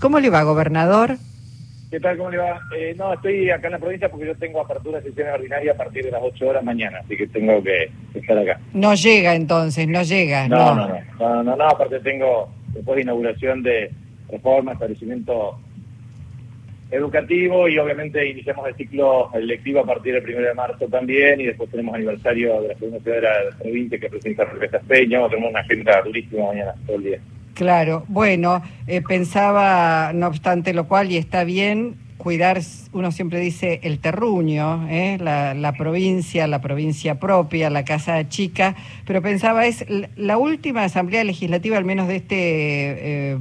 ¿Cómo le va, gobernador? ¿Qué tal? ¿Cómo le va? Eh, no, estoy acá en la provincia porque yo tengo apertura de sesión ordinaria a partir de las 8 horas mañana, así que tengo que estar acá. No llega entonces, no llega. No, no, no, no, no, no, aparte tengo después de inauguración de reforma, establecimiento educativo y obviamente iniciamos el ciclo electivo a partir del 1 de marzo también y después tenemos aniversario de la segunda ciudad de la provincia que presenta Rebeca Peña, tenemos una agenda turística mañana todo el día. Claro, bueno, eh, pensaba, no obstante lo cual, y está bien, cuidar, uno siempre dice el terruño, ¿eh? la, provincia, la provincia propia, la casa chica, pero pensaba, es la última asamblea legislativa, al menos de este eh,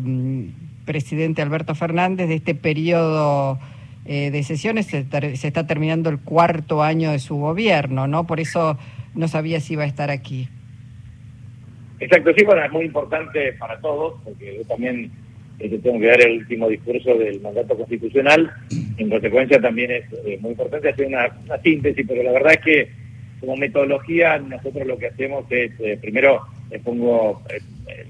presidente Alberto Fernández, de este periodo de sesiones, se, se, está terminando el cuarto año de su gobierno, ¿no? Por eso no sabía si iba a estar aquí. Exacto, sí, bueno, es muy importante para todos, porque yo también este, tengo que dar el último discurso del mandato constitucional. En consecuencia, también es eh, muy importante hacer una, síntesis, pero la verdad es que como metodología nosotros lo que hacemos es, eh, primero, les pongo eh,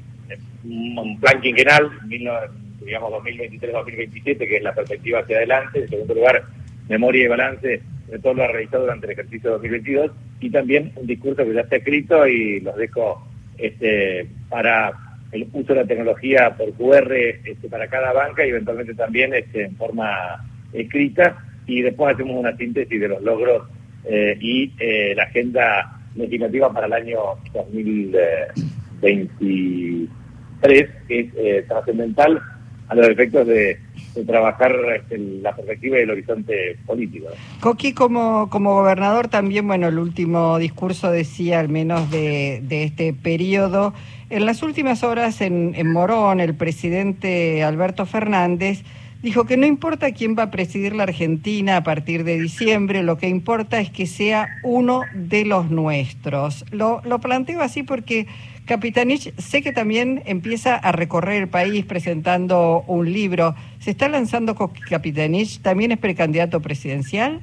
un plan quinquenal, digamos 2023-2027, que es la perspectiva hacia adelante. En segundo lugar, memoria y balance de todo lo realizado durante el ejercicio 2022 y también un discurso que ya está escrito y los dejo este, para el uso de la tecnología por QR este, para cada banca y eventualmente también este, en forma escrita. Y después hacemos una síntesis de los logros eh, y eh, la agenda legislativa para el año 2023 que es eh, trascendental a los efectos de, trabajar este, la perspectiva y el horizonte político. Coqui, como, como gobernador también, bueno, el último discurso decía, al menos de, de este periodo, en las últimas horas en, en Morón, el presidente Alberto Fernández dijo que no importa quién va a presidir la Argentina a partir de diciembre, lo que importa es que sea uno de los nuestros. Lo, lo planteo así porque Capitanich sé que también empieza a recorrer el país presentando un libro. ¿Se está lanzando con Capitanich? ¿También es precandidato presidencial?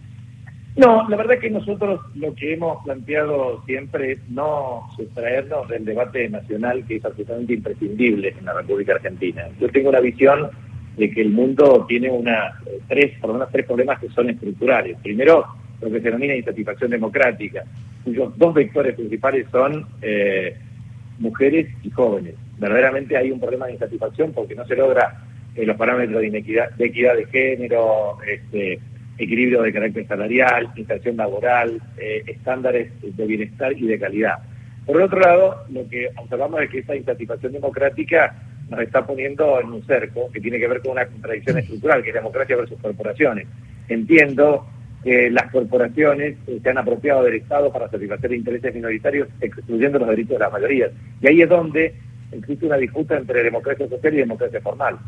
No, la verdad que nosotros lo que hemos planteado siempre es no sustraernos del debate nacional que es absolutamente imprescindible en la República Argentina. Yo tengo una visión de que el mundo tiene una, tres, por lo tres problemas que son estructurales. Primero, lo que se denomina insatisfacción democrática, cuyos dos vectores principales son eh, mujeres y jóvenes. Verdaderamente hay un problema de insatisfacción porque no se logra eh, los parámetros de, inequidad, de equidad de género, este, equilibrio de carácter salarial, inserción laboral, eh, estándares de bienestar y de calidad. Por otro lado, lo que observamos es que esta insatisfacción democrática nos está poniendo en un cerco que tiene que ver con una contradicción estructural, que es democracia versus corporaciones. Entiendo que las corporaciones se han apropiado del Estado para satisfacer intereses minoritarios, excluyendo los derechos de las mayorías. Y ahí es donde existe una disputa entre democracia social y democracia formal.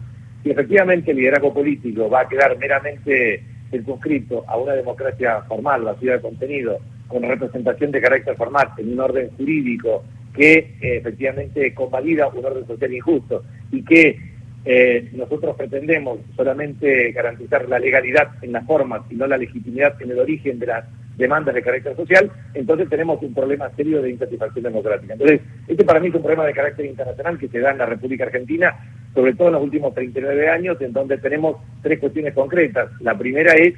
Si efectivamente el liderazgo político va a quedar meramente circunscrito a una democracia formal, vacía de contenido, con representación de carácter formal, en un orden jurídico que eh, efectivamente convalida un orden social injusto y que eh, nosotros pretendemos solamente garantizar la legalidad en las formas y no la legitimidad en el origen de las demandas de carácter social, entonces tenemos un problema serio de insatisfacción democrática. Entonces, este para mí es un problema de carácter internacional que se da en la República Argentina, sobre todo en los últimos 39 años, en donde tenemos tres cuestiones concretas. La primera es,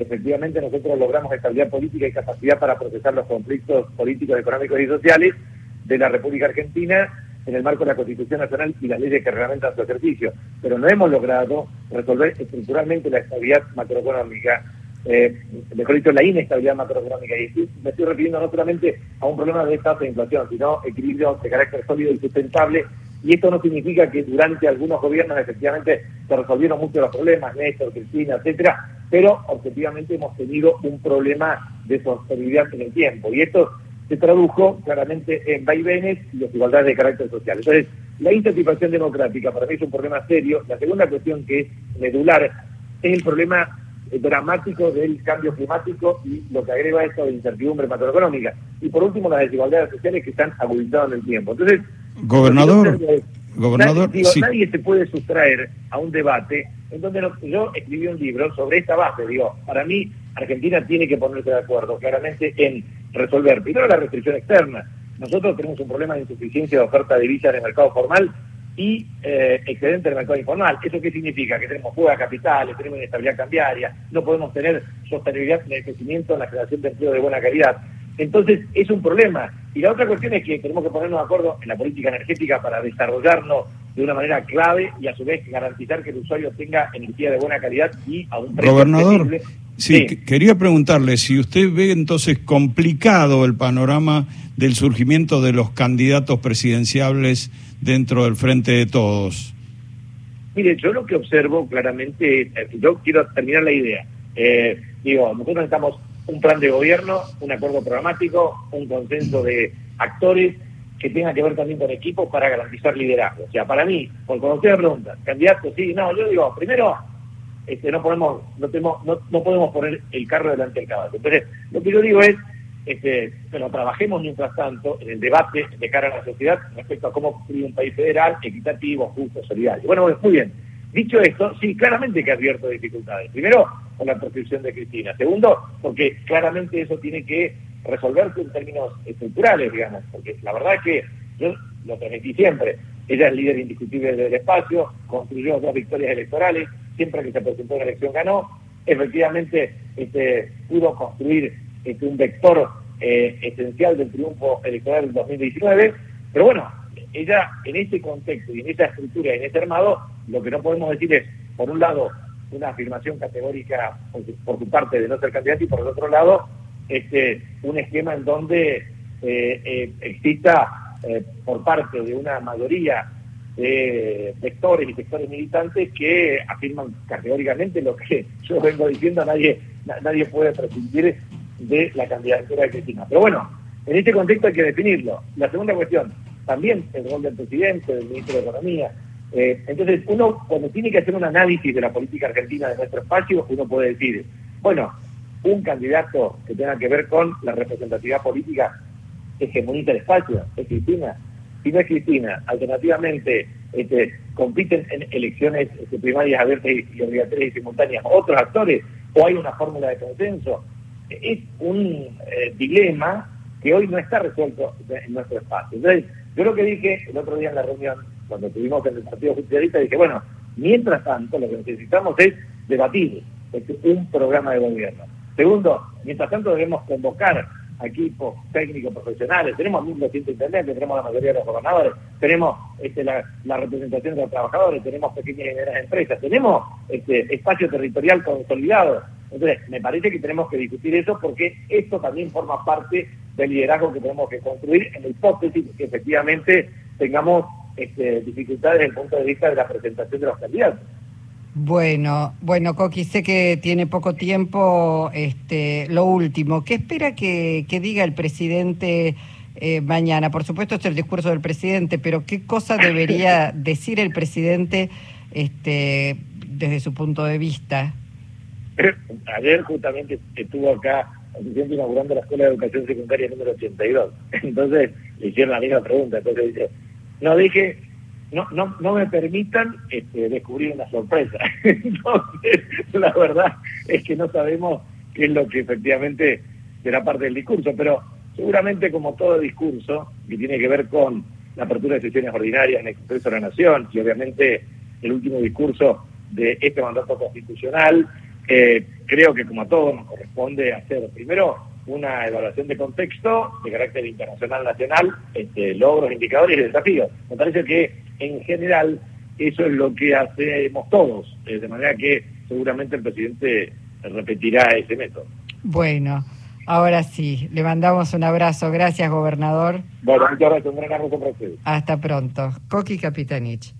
efectivamente, nosotros logramos estabilidad política y capacidad para procesar los conflictos políticos, económicos y sociales de la República Argentina en el marco de la Constitución Nacional y las leyes que reglamentan su ejercicio, pero no hemos logrado resolver estructuralmente la estabilidad macroeconómica, eh, mejor dicho, la inestabilidad macroeconómica. Y me estoy refiriendo no solamente a un problema de tasa de inflación, sino equilibrio de carácter sólido y sustentable. Y esto no significa que durante algunos gobiernos efectivamente se resolvieron muchos los problemas, Néstor, Cristina, etcétera, pero objetivamente hemos tenido un problema de sostenibilidad en el tiempo. Y esto se tradujo claramente en vaivenes y desigualdades de carácter social. Entonces, la insatisfacción democrática para mí es un problema serio. La segunda cuestión que es medular es el problema dramático del cambio climático y lo que agrega esto de incertidumbre macroeconómica. Y por último, las desigualdades sociales que están agudizadas en el tiempo. Entonces, gobernador, gobernador nadie, se puede sustraer a un debate en donde yo escribí un libro sobre esta base. Digo, para mí, Argentina tiene que ponerse de acuerdo claramente en resolver primero la restricción externa. Nosotros tenemos un problema de insuficiencia de oferta de divisas en el mercado formal y eh, excedente del mercado informal. ¿Eso qué significa? Que tenemos fuga de capitales, tenemos inestabilidad cambiaria, no podemos tener sostenibilidad en el crecimiento, en la creación de empleo de buena calidad. Entonces, es un problema. Y la otra cuestión es que tenemos que ponernos de acuerdo en la política energética para desarrollarnos de una manera clave y a su vez garantizar que el usuario tenga energía de buena calidad y a un precio Gobernador, sí, quería preguntarle si usted ve entonces complicado el panorama del surgimiento de los candidatos presidenciables dentro del Frente de Todos. Mire, yo lo que observo claramente, eh, yo quiero terminar la idea. Eh, digo, nosotros necesitamos un plan de gobierno, un acuerdo programático, un consenso de actores que tenga que ver también con equipos para garantizar liderazgo. O sea, para mí, cuando usted me pregunta, candidato, sí, no, yo digo, primero, este, no podemos, no, tenemos, no, no podemos poner el carro delante del caballo. Entonces, lo que yo digo es, este, bueno, trabajemos mientras tanto en el debate de cara a la sociedad respecto a cómo construir un país federal, equitativo, justo, solidario. Bueno, muy bien. Dicho esto, sí, claramente que ha abierto dificultades. Primero, con la proscripción de Cristina. Segundo, porque claramente eso tiene que resolverse en términos estructurales, digamos, porque la verdad es que yo lo transmití siempre. Ella es líder indiscutible del espacio, construyó dos victorias electorales, siempre que se presentó la elección ganó, efectivamente este, pudo construir este, un vector eh, esencial del triunfo electoral del 2019, pero bueno, ella en ese contexto y en esa estructura y en ese armado, lo que no podemos decir es, por un lado, una afirmación categórica por su, parte de no ser candidato y por el otro lado, este, un esquema en donde eh, eh, exista por parte de una mayoría de sectores y sectores militantes que afirman categóricamente lo que yo vengo diciendo, nadie, nadie puede prescindir de la candidatura de Cristina. Pero bueno, en este contexto hay que definirlo. La segunda cuestión, también el rol del presidente, del ministro de Economía. Eh, entonces, uno cuando tiene que hacer un análisis de la política argentina de nuestro espacio, uno puede decir, bueno, un candidato que tenga que ver con la representatividad política hegemoniza el espacio, es Cristina. Si no es Cristina, alternativamente este, compiten en elecciones este, primarias abiertas y obligatorias y simultáneas otros actores, o hay una fórmula de consenso, es un eh, dilema que hoy no está resuelto en nuestro espacio. Entonces, yo lo que dije el otro día en la reunión, cuando estuvimos en el Partido Justicialista, dije, bueno, mientras tanto lo que necesitamos es debatir un programa de gobierno. Segundo, mientras tanto debemos convocar equipos técnicos profesionales, tenemos 1.200 intendentes, tenemos la mayoría de los gobernadores, tenemos este, la, representación de los trabajadores, tenemos pequeñas y medianas empresas, tenemos este, espacio territorial consolidado, entonces, me parece que tenemos que discutir eso porque esto también forma parte del liderazgo que tenemos que construir en la hipótesis que efectivamente tengamos este, dificultades desde el punto de vista de la presentación de los candidatos. Bueno, bueno, Coqui, sé que tiene poco tiempo. Este, lo último, ¿qué espera que, diga el presidente eh, mañana? Por supuesto, es el discurso del presidente, pero ¿qué cosa debería decir el presidente este, desde su punto de vista? ayer justamente estuvo acá inaugurando la Escuela de Educación Secundaria número 82. Entonces le hicieron la misma pregunta. Entonces dice, no dije, no, no, no me permitan este, descubrir una sorpresa. Entonces, la verdad es que no sabemos qué es lo que efectivamente será parte del discurso, pero seguramente como todo discurso que tiene que ver con la apertura de sesiones ordinarias en el Congreso de la Nación y obviamente el último discurso de este mandato constitucional, eh, creo que como a todos nos corresponde hacer primero una evaluación de contexto de carácter internacional, nacional, este, logros, indicadores y desafíos. Me parece que en general eso es lo que hacemos todos, eh, de manera que seguramente el presidente repetirá ese método. Bueno, ahora sí, le mandamos un abrazo. Gracias, gobernador. Bueno, muchas gracias, un gran abrazo para ustedes. Hasta pronto. Coqui Capitanich.